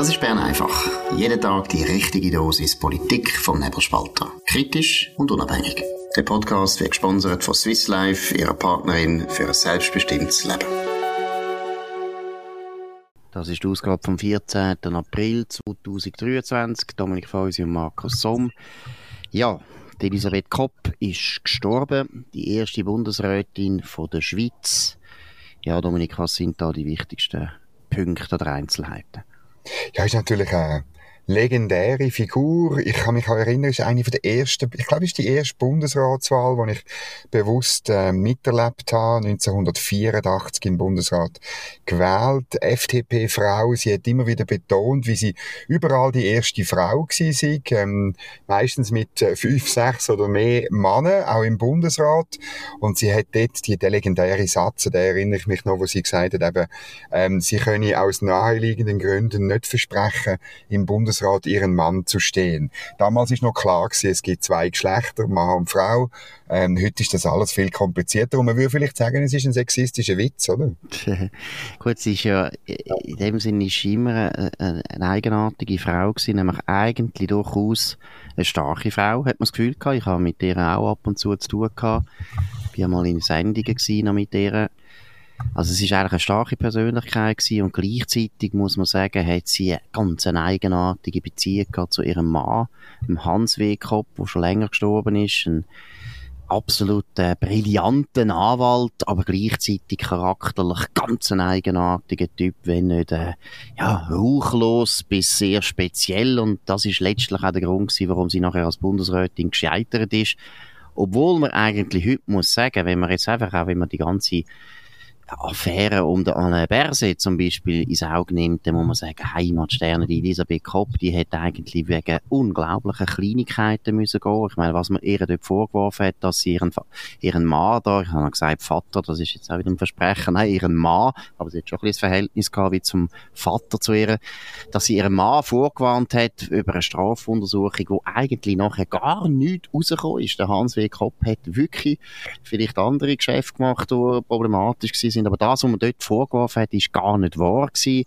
Das ist Bern einfach. Jeden Tag die richtige Dosis Politik vom Nebelspalter. Kritisch und unabhängig. Der Podcast wird gesponsert von Swiss Life, ihrer Partnerin für ein selbstbestimmtes Leben. Das ist die Ausgabe vom 14. April 2023. Dominik Fausi und Markus Somm. Ja, Elisabeth Kopp ist gestorben, die erste Bundesrätin von der Schweiz. Ja, Dominik, was sind da die wichtigsten Punkte oder Einzelheiten? Ja, ist natürlich eine legendäre Figur. Ich kann mich auch erinnern, ist eine von der ersten, ich glaube, ist die erste Bundesratswahl, die ich bewusst äh, miterlebt habe, 1984 im Bundesrat gewählt. FDP-Frau, sie hat immer wieder betont, wie sie überall die erste Frau gewesen ähm, meistens mit äh, fünf, sechs oder mehr Männern, auch im Bundesrat. Und sie hat dort die, der legendäre Satz, da erinnere ich mich noch, wo sie gesagt hat, eben, ähm, sie könne aus naheliegenden Gründen nicht versprechen, im Bundesrat Bundesrat ihren Mann zu stehen. Damals ist noch klar gewesen, es gibt zwei Geschlechter, Mann und Frau. Ähm, heute ist das alles viel komplizierter und man würde vielleicht sagen, es ist ein sexistischer Witz, oder? Gut, sie ist ja, in dem Sinne ist immer eine, eine eigenartige Frau gewesen, nämlich eigentlich durchaus eine starke Frau, hat man das Gefühl gehabt. Ich habe mit ihr auch ab und zu zu tun gehabt. Ich war mal in Sendungen gewesen, mit ihr. Also es ist eigentlich eine starke Persönlichkeit gewesen und gleichzeitig muss man sagen, hat sie eine ganz eine eigenartige Beziehung gehabt zu ihrem Mann, dem Hans. Kopp, der schon länger gestorben ist, ein absolut äh, brillanten Anwalt, aber gleichzeitig charakterlich ganz ein eigenartiger Typ, wenn nicht äh, ja, ruchlos bis sehr speziell und das ist letztlich auch der Grund gewesen, warum sie nachher als Bundesrätin gescheitert ist. Obwohl man eigentlich heute muss sagen, wenn man jetzt einfach auch, wenn man die ganze Affäre um den Alain Berset zum Beispiel ins Auge nimmt, dann muss man sagen, Heimatsterne, die Elisabeth Kopp, die hätte eigentlich wegen unglaublichen Kleinigkeiten müssen gehen. Ich meine, was man ihr dort vorgeworfen hat, dass sie ihren, ihren Mann da, ich habe gesagt Vater, das ist jetzt auch wieder ein Versprechen, nein, ihren Mann, aber sie hat schon ein bisschen Verhältnis gehabt wie zum Vater zu ihr, dass sie ihren Mann vorgewarnt hat über eine Strafuntersuchung, wo eigentlich nachher gar nichts rausgekommen ist. Der Hans W. Kopp hat wirklich vielleicht andere Geschäfte gemacht, die problematisch waren sind. Aber das, was man dort vorgeworfen hat, ist gar nicht wahr gewesen.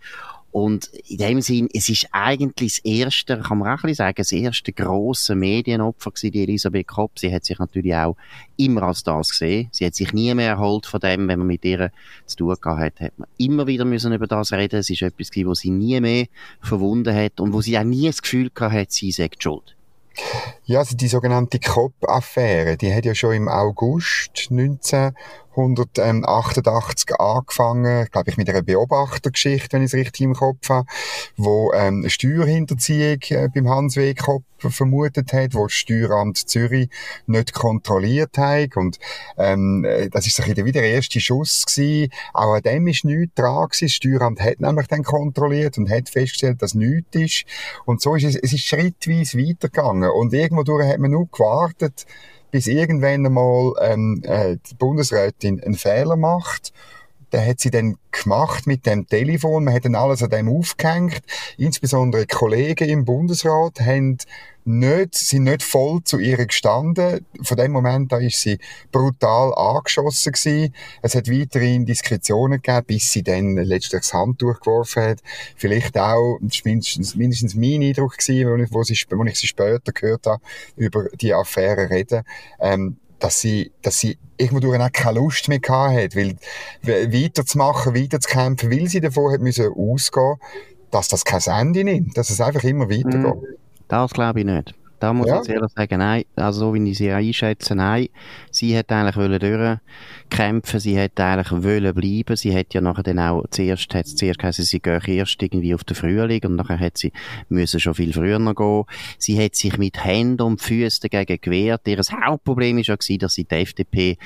Und in dem Sinn, es ist eigentlich das erste, kann man auch ein sagen, das erste grosse Medienopfer gewesen, die Elisabeth Kopp. Sie hat sich natürlich auch immer als das gesehen. Sie hat sich nie mehr erholt von dem, wenn man mit ihr zu tun gehabt hat, hat man immer wieder müssen über das reden. Es ist etwas gewesen, wo sie nie mehr verwunden hat und wo sie auch nie das Gefühl gehabt hat, sie sagt schuld. Ja, also die sogenannte Kopp-Affäre, die hat ja schon im August 19 188 angefangen, glaube ich, mit einer Beobachtergeschichte, wenn ich es richtig im Kopf habe, wo ähm, eine Steuerhinterziehung äh, beim Hans W. Vermutet hat, wo das Steueramt Zürich nicht kontrolliert hat und ähm, äh, das ist so wieder der erste Schuss gewesen. Auch an dem ist nichts dran gewesen. Das Steueramt hat nämlich dann kontrolliert und hat festgestellt, dass nichts ist und so ist es, es ist schrittweise weitergegangen und irgendwo hat man nur gewartet, bis irgendwann einmal ähm, äh, die Bundesrätin einen Fehler macht. Der hat sie dann gemacht mit dem Telefon. Man hat dann alles an dem aufgehängt. Insbesondere Kollegen im Bundesrat haben nicht, sind nicht voll zu ihr gestanden. Von dem Moment an ist sie brutal angeschossen gewesen. Es hat weiterhin Diskretionen gegeben, bis sie dann letztlich das Handtuch geworfen hat. Vielleicht auch, mindestens, mindestens mein Eindruck gewesen, wo ich, wo, sie, wo ich sie später gehört habe, über die Affäre reden. Ähm, dass sie, dass sie irgendwo auch keine Lust mehr gehabt hat, weil weiterzumachen, weiterzukämpfen, weil sie davon hat müssen ausgehen, dass das kein Ende nimmt, dass es einfach immer weitergeht. Mm, das glaube ich nicht. Da muss ja. ich ehrlich sagen, nein, also so wie ich sie einschätze, nein. Sie hat eigentlich wollen durchkämpfen, sie hat eigentlich wollen bleiben, sie hat ja nachher dann auch zuerst, hat zuerst geheißen, sie geht erst irgendwie auf den Frühling und nachher hat sie müssen schon viel früher noch gehen. Sie hat sich mit Händen und Füßen dagegen gewehrt. Ihr Hauptproblem war ja dass sie die FDP,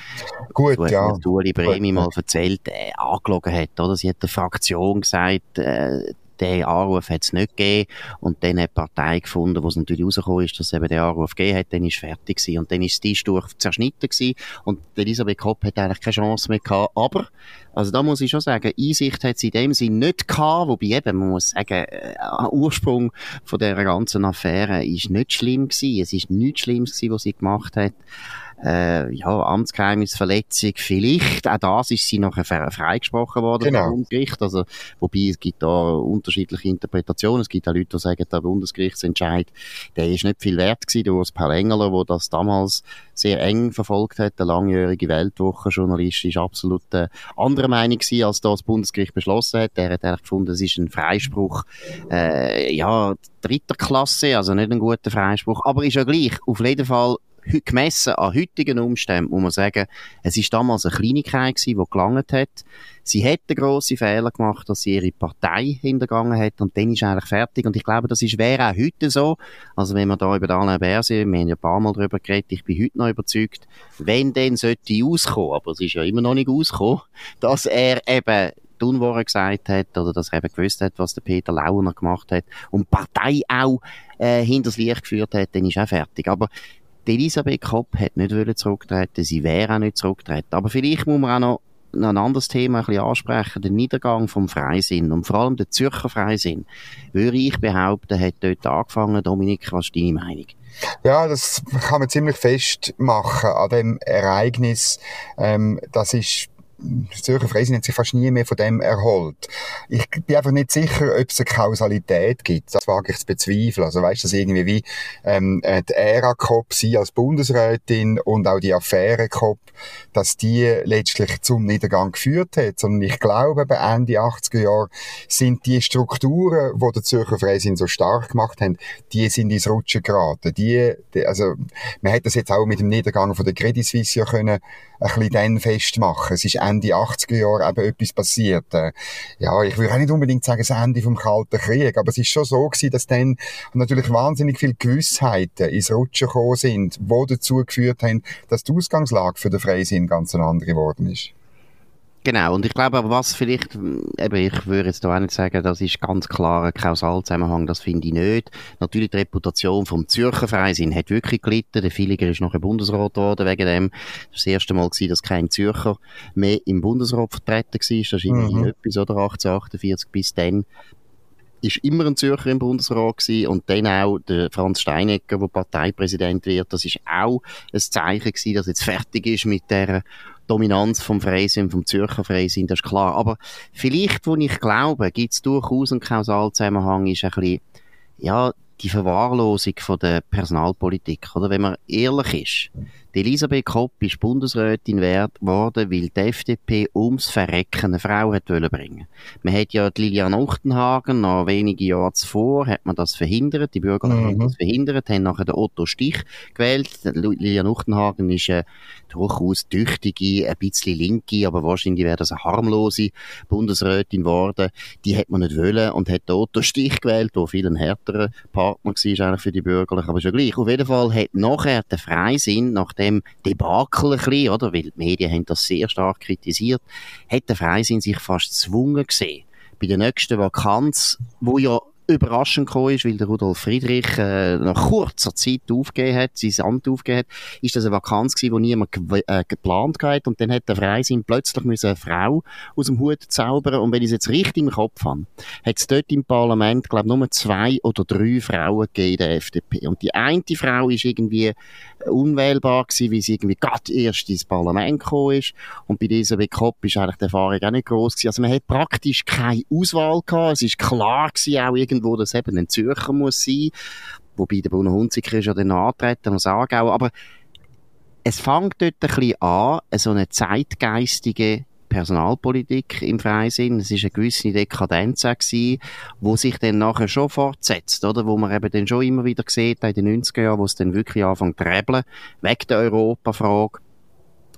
Gut, so ja. Ueli Bremi mal erzählt, äh, angelogen hat, oder? Sie hat der Fraktion gesagt, äh, den Anruf hat es nicht gegeben. Und dann hat die Partei gefunden, wo es natürlich rausgekommen ist, dass es eben den Anruf gegeben hat, dann ist fertig gewesen. Und dann ist das durch zerschnitten gewesen. Und Elisabeth Kopp hat eigentlich keine Chance mehr gehabt. Aber, also da muss ich schon sagen, Einsicht hat sie in dem Sinn nicht gehabt, wobei eben, man muss sagen, äh, Ursprung von dieser ganzen Affäre ist nicht schlimm gewesen. Es ist nichts Schlimmes gewesen, was sie gemacht hat. Äh, ja, Amtsgeheimnisverletzung, vielleicht, auch das ist sie nachher freigesprochen worden genau. vom Bundesgericht, also, wobei es gibt da unterschiedliche Interpretationen, es gibt auch Leute, die sagen, der Bundesgerichtsentscheid, der ist nicht viel wert gewesen, der Urs Paul Engeler, der das damals sehr eng verfolgt hat, der langjährige Weltwochenjournalist, ist absolut äh, anderer Meinung gewesen, als das Bundesgericht beschlossen hat, der hat eigentlich gefunden, es ist ein Freispruch, äh, ja, dritter Klasse, also nicht ein guter Freispruch, aber ist ja gleich, auf jeden Fall gemessen an heutigen Umständen muss man sagen, es ist damals eine Kleinigkeit gewesen, die gelangt hat. Sie hätte grosse Fehler gemacht, dass sie ihre Partei hintergangen hat und dann ist eigentlich fertig. Und ich glaube, das ist, wäre auch heute so. Also wenn wir da über Alain Berset, wir haben ja ein paar Mal darüber geredet, ich bin heute noch überzeugt, wenn dann sollte auskommen, aber es ist ja immer noch nicht ausgekommen, dass er eben die Unwahrheit gesagt hat oder dass er eben gewusst hat, was der Peter Launer gemacht hat und die Partei auch äh, hinters Licht geführt hat, dann ist er fertig. Aber die Elisabeth Kopp hat nicht zurücktreten, sie wäre auch nicht zurücktreten. Aber vielleicht muss man auch noch noch ein anderes Thema ein bisschen ansprechen, den Niedergang vom Freisinn und vor allem der Zürcher Freisinn, würde ich behaupten, hat dort angefangen. Dominik, was ist deine Meinung? Ja, das kann man ziemlich festmachen an dem Ereignis. Ähm, das ist Zürcher Freisinn hat sich fast nie mehr von dem erholt. Ich bin einfach nicht sicher, ob es eine Kausalität gibt. Das wage ich zu bezweifeln. Also weißt du, dass irgendwie wie ähm, äh, die Ära-Cop, sie als Bundesrätin und auch die Affäre-Cop, dass die letztlich zum Niedergang geführt hat. Sondern ich glaube, bei Ende 80er Jahre sind die Strukturen, die der Zürcher Freisinn so stark gemacht haben, die sind ins Rutschen geraten. Die, die, also, man hätte das jetzt auch mit dem Niedergang von der Credit Suisse ja können ein bisschen dann festmachen. Es ist Ende 80er Jahre eben etwas passiert. Äh, ja, ich würde auch nicht unbedingt sagen, das Ende vom Kalten Krieg, aber es ist schon so gewesen, dass dann natürlich wahnsinnig viele Gewissheiten ins Rutschen gekommen sind, die dazu geführt haben, dass die Ausgangslage für den Freisinn ganz eine andere geworden ist. Genau, und ich glaube aber, was vielleicht, eben, ich würde jetzt da auch nicht sagen, das ist ganz klar ein Kausalzusammenhang, das finde ich nicht. Natürlich die Reputation vom Zürcher Freisinn hat wirklich gelitten, der Villiger ist nachher Bundesrat geworden wegen dem. Das war das erste Mal gewesen, dass kein Zürcher mehr im Bundesrat vertreten war, das ist immerhin mhm. etwas, oder 1848 bis dann ist immer ein Zürcher im Bundesrat gewesen und dann auch der Franz Steinecker, der Parteipräsident wird, das ist auch ein Zeichen gewesen, dass jetzt fertig ist mit der Dominanz vom Freisinn, vom Zürcher Freisinn, das ist klar. Aber vielleicht, wo ich glaube, gibt es durchaus einen Kausalzusammenhang, ist ein bisschen, ja, die Verwahrlosung von der Personalpolitik, oder? Wenn man ehrlich ist, die Elisabeth Kopp ist Bundesrätin geworden, weil die FDP ums Verrecken eine Frau hat bringen. Man hat ja die Lilian Uchtenhagen noch wenige Jahre zuvor hat man das verhindert, die Bürger mhm. haben das verhindert, haben nachher den Otto Stich gewählt. Lilian Uchtenhagen ist eine durchaus tüchtige, ein bisschen linke, aber wahrscheinlich wäre das eine harmlose Bundesrätin geworden. Die hat man nicht wollen und hat den Otto Stich gewählt, der viel ein härterer Partner war eigentlich für die Bürgerlichen, aber schon gleich. Auf jeden Fall hat nachher der Freisinn, nachdem dem Debakel ein bisschen, oder? Weil die Medien haben das sehr stark kritisiert, hat der Freisinn sich fast gezwungen gesehen. Bei der nächsten Vakanz, wo ja überraschend gekommen ist, weil der Rudolf Friedrich äh, nach kurzer Zeit aufgegeben hat, sein Amt aufgegeben hat, ist das eine Vakanz gewesen, die niemand ge äh, geplant hat. Und dann hat der Freisinn plötzlich eine Frau aus dem Hut zaubern. Und wenn ich es jetzt richtig im Kopf habe, hat es dort im Parlament, glaube nur zwei oder drei Frauen gegeben in der FDP und die eine Frau ist irgendwie unwählbar gewesen, weil sie irgendwie gerade erst ins Parlament gekommen ist. Und bei dieser Kopp ist eigentlich die Erfahrung auch nicht groß gewesen. Also man hat praktisch keine Auswahl gehabt, es ist klar gewesen auch irgendwie irgendwo, dass eben ein Zürcher muss sein. Wobei der Bruno Hunziker ist ja dann antreten aus Aargau. Aber es fängt dort ein bisschen an, so eine zeitgeistige Personalpolitik im Freisinn. Es ist eine gewisse Dekadenz gewesen, wo sich dann nachher schon fortsetzt, oder? Wo man eben dann schon immer wieder sieht, in den 90er Jahren, wo es dann wirklich anfängt zu rebeln, wegen der Europafrage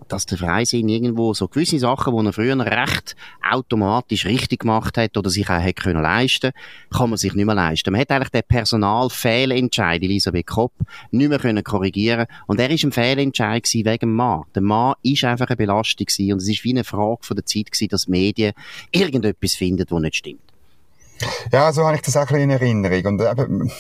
dass der Freisinn irgendwo so gewisse Sachen, die er früher recht automatisch richtig gemacht hat oder sich auch hätte können leisten, kann man sich nicht mehr leisten. Man hat eigentlich den Personalfehlentscheid, Elisabeth Kopp, nicht mehr können korrigieren und er ist ein Fehlentscheid wegen dem Mann. Der Mann ist einfach eine Belastung und es ist wie eine Frage von der Zeit gewesen, dass Medien irgendetwas finden, was nicht stimmt. Ja, so habe ich das auch ein bisschen in Erinnerung und eben,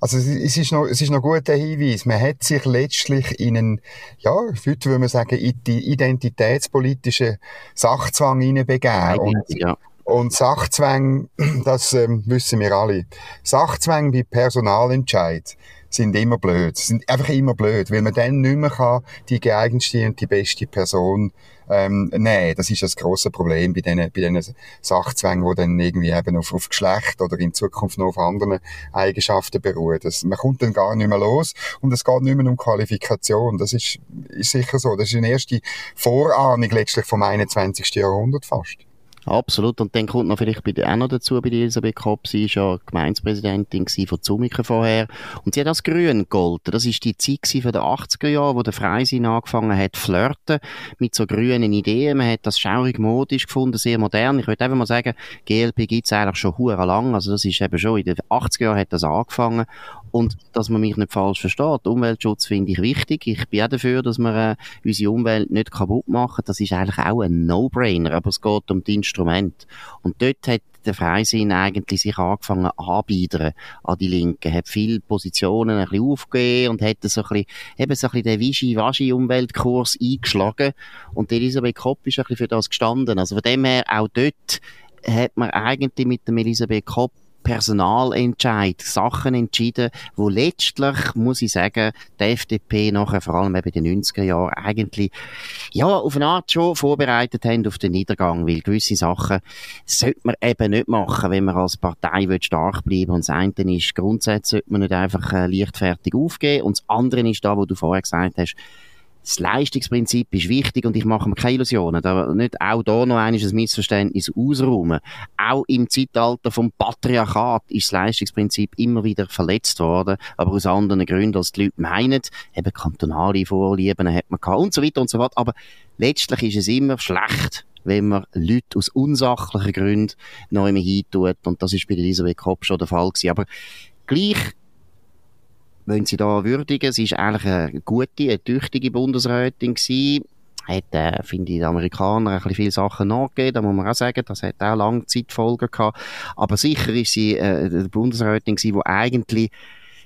also es ist noch, es ist noch guter Hinweis. Man hat sich letztlich in einen, ja, heute würde man sagen, in die identitätspolitische Sachzwang hineinbegeben. Und, ja. und Sachzwang, das ähm, wissen wir alle. Sachzwang bei Personalentscheid, sind immer blöd. Sind einfach immer blöd, weil man dann nicht mehr kann, die geeignetste und die beste Person ähm, nehmen. Das ist das große Problem bei diesen, bei diesen Sachzwängen, die dann irgendwie eben auf, auf Geschlecht oder in Zukunft noch auf anderen Eigenschaften beruhen. Das, man kommt dann gar nicht mehr los und es geht nicht mehr um Qualifikation. Das ist, ist sicher so. Das ist eine erste Vorahnung letztlich vom 21. Jahrhundert fast. Absolut. Und dann kommt noch vielleicht bei auch noch dazu, bei Elisabeth Kopp, sie ist ja Gemeindepräsidentin von Zumiken vorher. Und sie hat als Grün gegolten. Das ist die Zeit von den 80er Jahren, wo der Freisinn angefangen hat flirten mit so grünen Ideen. Man hat das schaurig modisch gefunden, sehr modern. Ich würde einfach mal sagen, GLP gibt's eigentlich schon hure lang. Also das ist eben schon in den 80er Jahren hat das angefangen. Und dass man mich nicht falsch versteht, Umweltschutz finde ich wichtig. Ich bin auch dafür, dass wir äh, unsere Umwelt nicht kaputt machen. Das ist eigentlich auch ein No-Brainer, aber es geht um die Instrumente. Und dort hat der Freisinn eigentlich sich angefangen anbiedern an die Linken, hat viele Positionen ein bisschen aufgegeben und hat so ein bisschen, eben so ein bisschen den Wischi-Waschi-Umweltkurs eingeschlagen. Und Elisabeth Kopp ist ein bisschen für das gestanden. Also von dem her, auch dort hat man eigentlich mit dem Elisabeth Kopp Personalentscheid, Sachen entschieden, wo letztlich, muss ich sagen, die FDP nachher, vor allem eben in den 90er Jahren, eigentlich, ja, auf eine Art schon vorbereitet haben auf den Niedergang, weil gewisse Sachen sollte man eben nicht machen, wenn man als Partei will stark bleiben und das eine ist, grundsätzlich sollte man nicht einfach äh, leichtfertig aufgeben und das andere ist da, wo du vorher gesagt hast, das Leistungsprinzip ist wichtig und ich mache mir keine Illusionen. Da nicht auch da noch ein Missverständnis ausräumen. Auch im Zeitalter vom Patriarchat ist das Leistungsprinzip immer wieder verletzt worden, aber aus anderen Gründen, als die Leute meinen. Eben kantonale Vorlieben hat man gehabt und so weiter und so fort. Aber letztlich ist es immer schlecht, wenn man Leute aus unsachlichen Gründen noch immer hintut. Und das ist bei Elisabeth Kopp schon der Fall gewesen. Aber gleich wenn sie da würdigen. Sie ist eigentlich eine gute, eine tüchtige Bundesrätin gewesen. Hat, äh, finde ich, die Amerikaner ein bisschen viele Sachen nachgegeben, da muss man auch sagen, das hat auch lange Zeitfolgen gehabt. Aber sicher ist sie äh, eine Bundesrätin gewesen, die eigentlich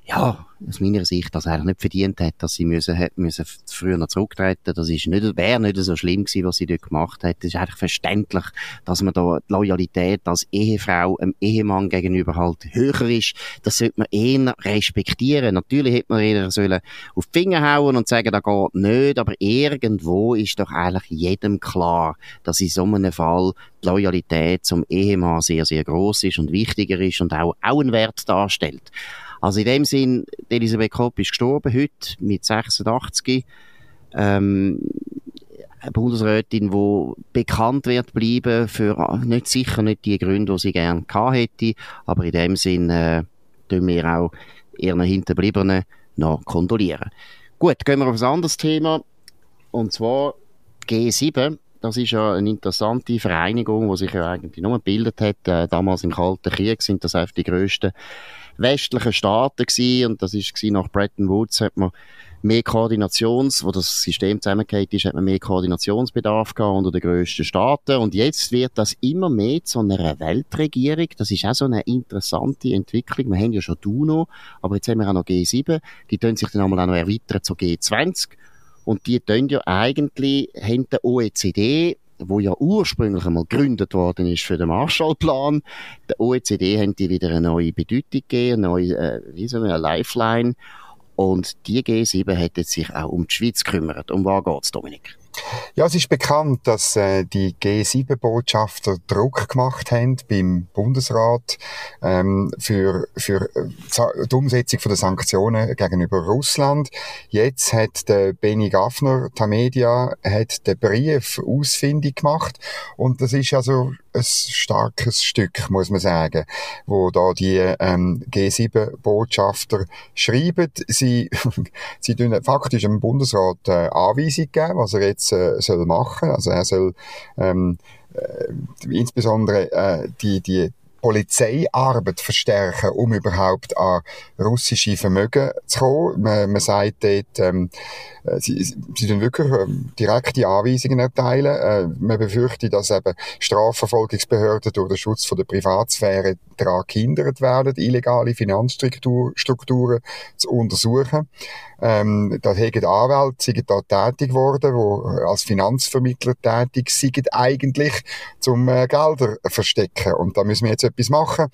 ja, aus meiner Sicht, das eigentlich nicht verdient hat, dass sie müssen, hat, müssen früher noch zurücktreten. Das ist nicht, wäre nicht so schlimm gewesen, was sie dort gemacht hat. Es ist eigentlich verständlich, dass man da die Loyalität als Ehefrau einem Ehemann gegenüber halt höher ist. Das sollte man eher respektieren. Natürlich hätte man eher sollen auf die Finger hauen und sagen, da geht nicht, aber irgendwo ist doch eigentlich jedem klar, dass in so einem Fall die Loyalität zum Ehemann sehr, sehr groß ist und wichtiger ist und auch, auch einen Wert darstellt. Also in dem Sinn, Elisabeth Kopp ist gestorben heute mit 86. Ähm, eine Bundesrätin, die bekannt wird bleiben für nicht sicher nicht die Gründe, die sie gerne gehabt hätte, aber in dem Sinn äh, tun wir auch ihren Hinterbliebenen noch kondolieren. Gut, gehen wir auf ein anderes Thema und zwar G7. Das ist ja eine interessante Vereinigung, die sich ja eigentlich nur gebildet hat. Äh, damals im Kalten Krieg sind das einfach die grössten westlichen Staaten gewesen, und das ist nach Bretton Woods hat man mehr Koordinations, wo das System zusammengeht ist, hat man mehr Koordinationsbedarf gehabt unter den grössten Staaten und jetzt wird das immer mehr zu einer Weltregierung. Das ist auch so eine interessante Entwicklung. Wir haben ja schon DUNO, aber jetzt haben wir auch noch G7. Die tun sich dann einmal auch noch erweitern zu G20 und die tun ja eigentlich, haben der OECD wo ja ursprünglich einmal gegründet worden ist für den Marshallplan. Der OECD haben die wieder eine neue Bedeutung gegeben, eine neue, äh, wie so eine Lifeline. Und die G7 hat jetzt sich auch um die Schweiz gekümmert. Um was geht's, Dominik? Ja, es ist bekannt, dass äh, die G7-Botschafter Druck gemacht haben beim Bundesrat ähm, für, für äh, die Umsetzung der Sanktionen gegenüber Russland. Jetzt hat der Benny Gaffner, Tamedia, hat den Brief ausfindig gemacht und das ist also ein starkes Stück, muss man sagen, wo da die ähm, G7-Botschafter schreiben. Sie, sie tun faktisch dem Bundesrat äh, Anweisung geben, was er jetzt äh, soll machen. Also er soll ähm, äh, insbesondere äh, die, die Polizeiarbeit verstärken, um überhaupt an russische Vermögen zu kommen. Man, man sagt dort, ähm, äh, sie, sie tun wirklich ähm, direkte Anweisungen erteilen. Äh, man befürchtet, dass eben Strafverfolgungsbehörden durch den Schutz von der Privatsphäre daran gehindert werden, illegale Finanzstrukturen zu untersuchen. Ähm, da haben Anwälte sind da tätig geworden, die als Finanzvermittler tätig sind eigentlich, zum äh, Gelder verstecken. Und da müssen wir jetzt etwas machen.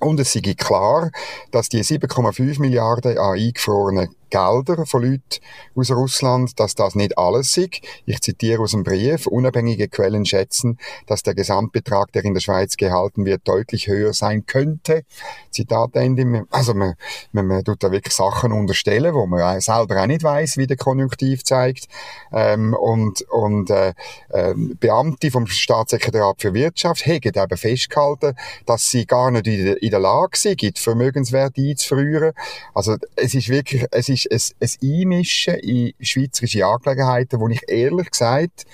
Und es sei klar, dass die 7,5 Milliarden an eingefrorenen Gelder von Leuten aus Russland, dass das nicht alles ist. Ich zitiere aus dem Brief, unabhängige Quellen schätzen, dass der Gesamtbetrag, der in der Schweiz gehalten wird, deutlich höher sein könnte. Zitat Ende. Also man, man, man tut da wirklich Sachen unterstellen, wo man selber auch nicht weiß, wie der Konjunktiv zeigt. Ähm, und und äh, äh, Beamte vom Staatssekretariat für Wirtschaft haben eben festgehalten, dass sie gar nicht in der, in der Lage sind, Vermögenswerte einzufrieren. Also es ist wirklich, es ist ist ein, ein Einmischen in schweizerische Angelegenheiten, wo ich ehrlich gesagt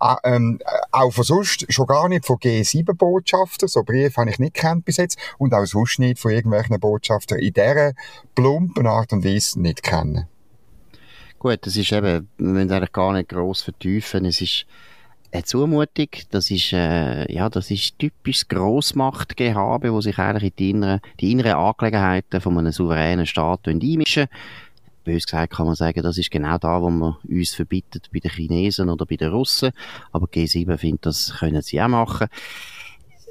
äh, ähm, auch von sonst schon gar nicht von G7-Botschaftern, so Briefe habe ich nicht kennt bis jetzt, und auch sonst nicht von irgendwelchen Botschaftern in dieser plumpen Art und Weise nicht kennen. Gut, das ist eben, wir müssen eigentlich gar nicht gross vertiefen, es ist eine Zumutung, das ist, äh, ja, das ist typisch Grossmachtgehabe, wo sich eigentlich in die inneren, die inneren Angelegenheiten von einem souveränen Staat einmischen bös gesagt kann man sagen, das ist genau da, wo man uns verbietet bei den Chinesen oder bei den Russen. Aber G7 findet, das können sie auch machen.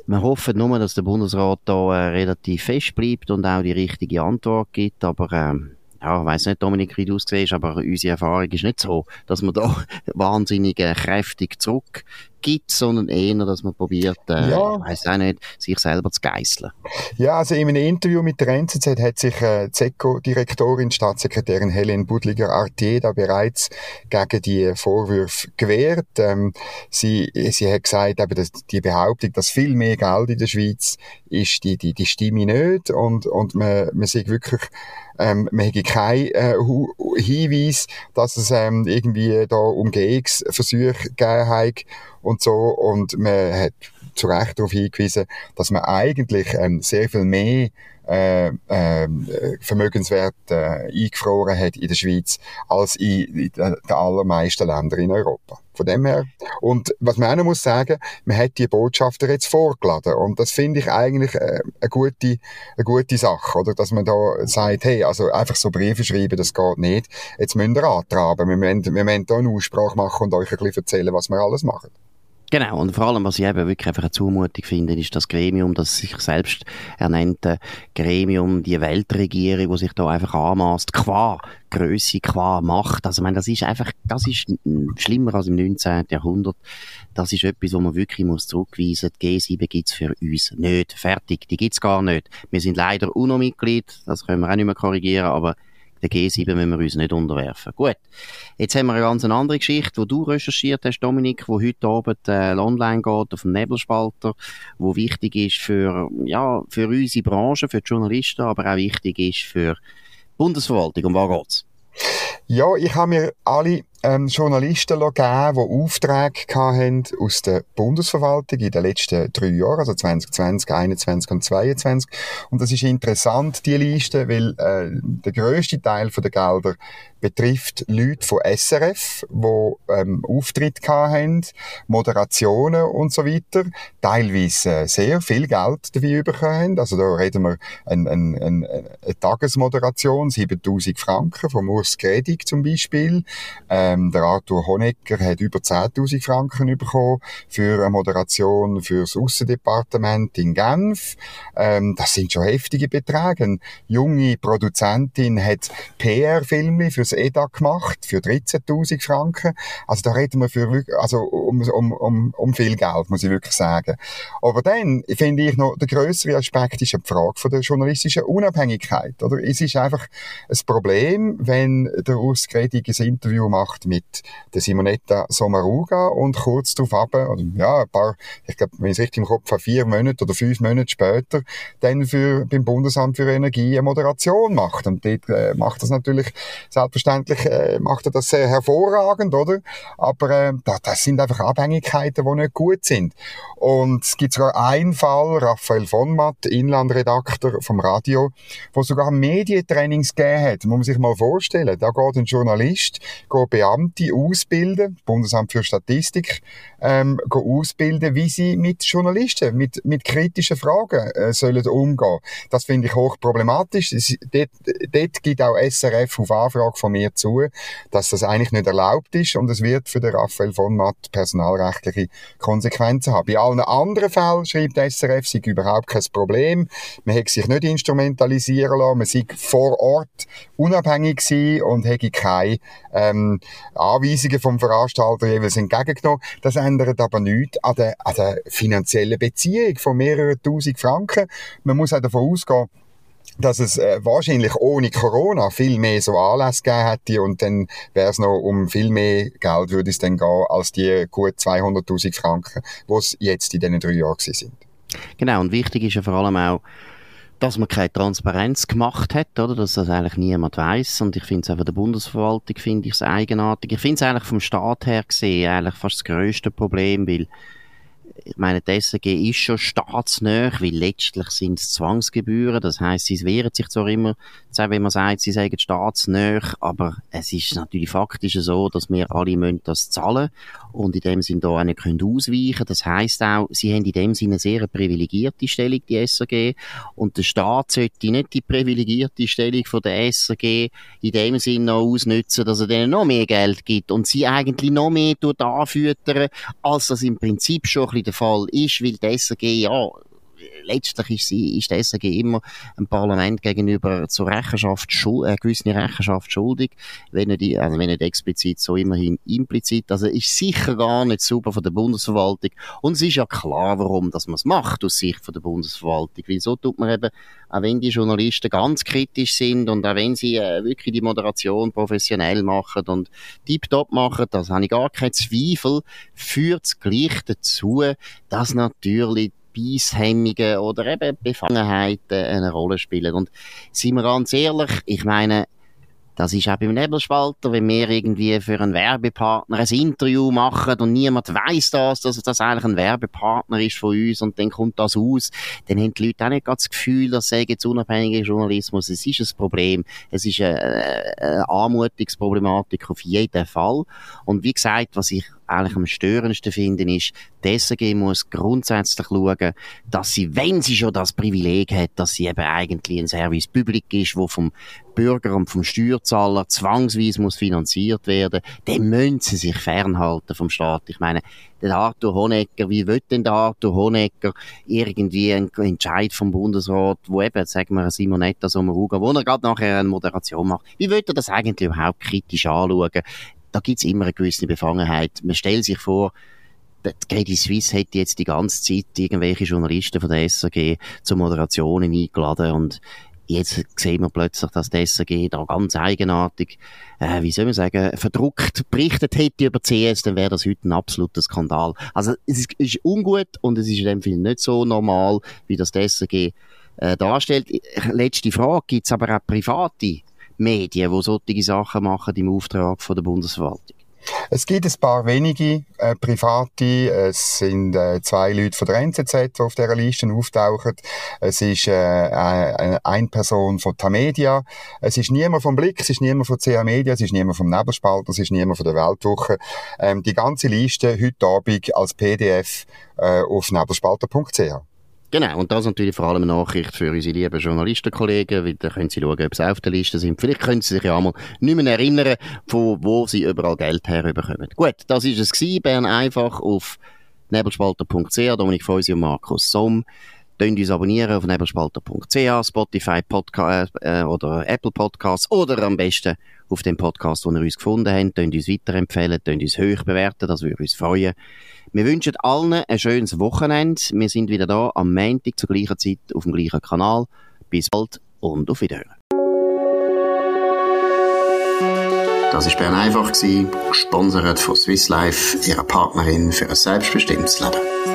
Wir hoffen nur, dass der Bundesrat da äh, relativ fest bleibt und auch die richtige Antwort gibt. Aber ähm, ja, ich weiss nicht, Dominik, wie du es siehst, aber unsere Erfahrung ist nicht so, dass man da wahnsinnig äh, kräftig zurück gibt, sondern eher, dass man probiert, äh, ja. weiss auch nicht, sich selber zu geißeln. Ja, also in einem Interview mit der NZZ hat sich äh, ZECO-Direktorin, Staatssekretärin Helen Budliger-Artier da bereits gegen die Vorwürfe gewehrt. Ähm, sie, sie hat gesagt, eben, dass die Behauptung, dass viel mehr Geld in der Schweiz ist, die, die, die stimme nicht und, und man, man sieht wirklich ähm, man hätte keinen äh, Hinweis, dass es ähm, irgendwie da Umgehungsversuche gegeben hat und so. Und man hat zu Recht darauf hingewiesen, dass man eigentlich ähm, sehr viel mehr äh, äh, Vermögenswert äh, eingefroren hat in der Schweiz als in, in den allermeisten Ländern in Europa. Von dem her. Und was man auch noch muss sagen, man hat die Botschafter jetzt vorgeladen. Und das finde ich eigentlich äh, eine, gute, eine gute Sache, oder? Dass man da sagt, hey, also einfach so Briefe schreiben, das geht nicht. Jetzt müsst ihr antraben. Wir müssen, wir müssen da eine Aussprache machen und euch ein bisschen erzählen, was wir alles machen. Genau, und vor allem, was ich eben wirklich einfach eine Zumutung finde, ist das Gremium, das sich selbst ernannte Gremium, die Weltregierung, wo sich da einfach anmaßt, qua Größe, qua Macht. Also, ich meine, das ist einfach, das ist schlimmer als im 19. Jahrhundert. Das ist etwas, wo man wirklich muss zurückweisen. Die G7 gibt's für uns nicht. Fertig. Die gibt's gar nicht. Wir sind leider UNO-Mitglied. Das können wir auch nicht mehr korrigieren, aber der G7 müssen wir uns nicht unterwerfen. Gut, jetzt haben wir eine ganz andere Geschichte, die du recherchiert hast, Dominik, wo heute Abend äh, online geht auf dem Nebelspalter, wo wichtig ist für, ja, für unsere Branche, für die Journalisten, aber auch wichtig ist für die Bundesverwaltung. Um was geht's? Ja, ich habe mir alle ähm, Journalisten gegeben, die Aufträge hatten aus der Bundesverwaltung in den letzten drei Jahren, also 2020, 2021 und 2022. Und das ist interessant, die Liste, weil äh, der grösste Teil der Gelder betrifft Leute von SRF, die ähm, Auftritt hatten, Moderationen und so weiter, teilweise sehr viel Geld dafür bekommen. Also da reden wir eine, eine, eine, eine Tagesmoderation, 7000 Franken, vom Urs Gredig zum Beispiel. Äh, ähm, der Arthur Honecker hat über 10.000 Franken bekommen für eine Moderation fürs Aussendepartement in Genf. Ähm, das sind schon heftige Beträge. Eine junge Produzentin hat PR-Filme fürs EDA gemacht, für 13.000 Franken. Also da reden wir für, also um, um, um, um viel Geld, muss ich wirklich sagen. Aber dann finde ich noch, der größere Aspekt ist die Frage von der journalistischen Unabhängigkeit, oder? Es ist einfach ein Problem, wenn der Urs Gredig ein Interview macht gemacht mit der Simonetta Sommaruga und kurz darauf oder ja, ein paar, ich glaube, wenn ich es richtig im Kopf habe, vier Monate oder fünf Monate später, dann für, beim Bundesamt für Energie eine Moderation macht. Und dort äh, macht das natürlich, selbstverständlich äh, macht er das sehr hervorragend, oder? Aber äh, das sind einfach Abhängigkeiten, die nicht gut sind. Und es gibt sogar einen Fall, Raphael von Matt, Inlandredakteur vom Radio, wo sogar Medientrainings gegeben hat. Muss man sich mal vorstellen. Da geht ein Journalist, geht Beamte ausbilden, Bundesamt für Statistik, ähm, ausbilden, wie sie mit Journalisten, mit, mit kritischen Fragen äh, sollen umgehen. Das finde ich hochproblematisch. Es, dort, dort gibt auch SRF auf Anfrage von mir zu, dass das eigentlich nicht erlaubt ist und es wird für den Raphael von Matt personalrechtliche Konsequenzen haben. Bei allen anderen Fällen, schreibt SRF, sei überhaupt kein Problem. Man hätte sich nicht instrumentalisieren lassen, man sei vor Ort unabhängig gewesen und hätte keine ähm, Anweisungen vom Veranstalter jeweils entgegengenommen. Das ändert aber nichts an der, an der finanziellen Beziehung von mehreren tausend Franken. Man muss auch davon ausgehen, dass es äh, wahrscheinlich ohne Corona viel mehr so Anlässe gegeben hätte und dann wäre es noch um viel mehr Geld würde es dann gehen als die gut 200.000 Franken, die es jetzt in diesen drei Jahren sind. Genau, und wichtig ist ja vor allem auch, dass man keine Transparenz gemacht hat, oder? Dass das eigentlich niemand weiß. Und ich finde es von der Bundesverwaltung finde ich es eigenartig. Ich finde es eigentlich vom Staat her gesehen eigentlich fast das größte Problem, weil ich meine, die SRG ist schon staatsnah, weil letztlich sind es Zwangsgebühren. Das heißt, sie wehren sich zwar immer, wenn man sagt, sie sagen staatsnah, aber es ist natürlich faktisch so, dass wir alle müssen das zahlen und in dem Sinne da auch nicht können ausweichen. Das heißt auch, sie haben in dem Sinne eine sehr privilegierte Stellung, die SRG, und der Staat sollte nicht die privilegierte Stellung von der SRG in dem Sinne noch ausnutzen, dass er denen noch mehr Geld gibt und sie eigentlich noch mehr anfüttern, als das im Prinzip schon ein bisschen der Fall ist, weil die SRG ja letztlich ist, sie, ist die SRG immer ein Parlament gegenüber zur Rechenschaft, eine gewisse Rechenschaft schuldig, wenn nicht, also wenn nicht explizit, so immerhin implizit. Also ist sicher gar nicht super von der Bundesverwaltung. Und es ist ja klar, warum dass man es macht aus Sicht von der Bundesverwaltung. Weil so tut man eben, auch wenn die Journalisten ganz kritisch sind und auch wenn sie äh, wirklich die Moderation professionell machen und tiptop machen, das habe ich gar keinen Zweifel, führt es gleich dazu, dass natürlich Beißhemmungen oder eben Befangenheiten eine Rolle spielen. Und sind wir ganz ehrlich, ich meine, das ist auch beim Nebelspalter, wenn wir irgendwie für einen Werbepartner ein Interview machen und niemand weiß das, dass das eigentlich ein Werbepartner ist von uns und dann kommt das aus, dann haben die Leute auch nicht das Gefühl, dass sie jetzt unabhängiger Journalismus, es ist ein Problem, es ist eine, eine Anmutungsproblematik auf jeden Fall. Und wie gesagt, was ich eigentlich am störendsten finde, ist, die SRG muss grundsätzlich schauen, dass sie, wenn sie schon das Privileg hat, dass sie eben eigentlich ein Service Public ist, wo vom Bürger und vom Steuerzahler zwangsweise muss finanziert werden, dann müssen sie sich fernhalten vom Staat. Ich meine, der Arthur Honecker, wie will denn der Arthur Honecker irgendwie einen Entscheid vom Bundesrat, wo eben, sagen wir, Simonetta Sommaruga, wo er gerade nachher eine Moderation macht, wie will er das eigentlich überhaupt kritisch anschauen? Da gibt's immer eine gewisse Befangenheit. Man stellt sich vor, die Credit Suisse hätte jetzt die ganze Zeit irgendwelche Journalisten von der SRG zu Moderationen eingeladen und jetzt sehen wir plötzlich, dass die SRG da ganz eigenartig, äh, wie soll man sagen, verdruckt berichtet hätte über CS, dann wäre das heute ein absoluter Skandal. Also es ist, ist ungut und es ist in dem Fall nicht so normal, wie das die SRG äh, darstellt. Letzte Frage, gibt's aber auch private Medien, die solche Sachen machen im Auftrag von der Bundesverwaltung? Es gibt ein paar wenige äh, private. Es sind äh, zwei Leute von der NZZ, die auf dieser Liste auftauchen. Es ist äh, äh, eine Person von Tamedia. Es ist niemand vom Blick, es ist niemand von CA Media, es ist niemand vom Nebelspalter, es ist niemand von der Weltwoche. Ähm, die ganze Liste heute Abend als PDF äh, auf nebelspalter.ch. Genau, und das natürlich vor allem eine Nachricht für unsere lieben Journalistenkollegen, weil da können sie schauen, ob sie auf der Liste sind. Vielleicht können sie sich ja einmal nicht mehr erinnern, von wo sie überall Geld herüberkommen. Gut, das ist es gewesen. Bern einfach auf nebelspalter.ch, Dominik Feusi und Markus Somm. Könnt uns abonnieren auf nebelspalter.ch, Spotify Podcast, äh, oder Apple Podcasts oder am besten auf dem Podcast, wo ihr uns gefunden habt. Könnt uns weiterempfehlen, könnt uns hoch bewerten, das würde uns freuen. Wir wünschen allen ein schönes Wochenende. Wir sind wieder da am Montag zur gleichen Zeit auf dem gleichen Kanal. Bis bald und auf Wiederhören. Das war Bern einfach, gesponsert von Swiss Life, ihrer Partnerin für ein selbstbestimmtes Leben.